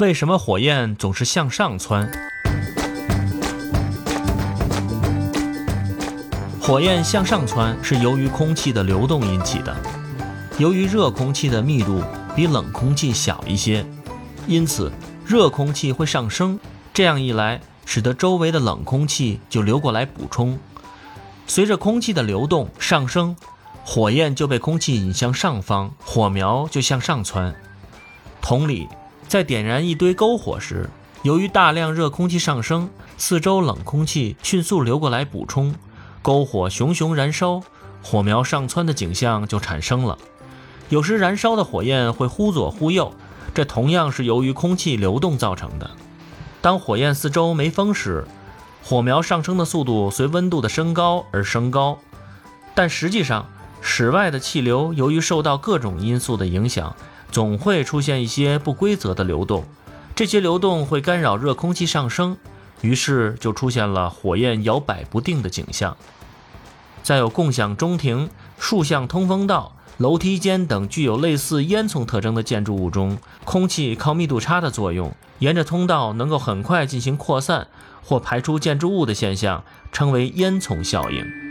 为什么火焰总是向上窜？火焰向上窜是由于空气的流动引起的。由于热空气的密度比冷空气小一些，因此热空气会上升。这样一来，使得周围的冷空气就流过来补充。随着空气的流动上升，火焰就被空气引向上方，火苗就向上窜。同理。在点燃一堆篝火时，由于大量热空气上升，四周冷空气迅速流过来补充，篝火熊熊燃烧，火苗上蹿的景象就产生了。有时燃烧的火焰会忽左忽右，这同样是由于空气流动造成的。当火焰四周没风时，火苗上升的速度随温度的升高而升高，但实际上，室外的气流由于受到各种因素的影响。总会出现一些不规则的流动，这些流动会干扰热空气上升，于是就出现了火焰摇摆不定的景象。在有共享中庭、竖向通风道、楼梯间等具有类似烟囱特征的建筑物中，空气靠密度差的作用，沿着通道能够很快进行扩散或排出建筑物的现象，称为烟囱效应。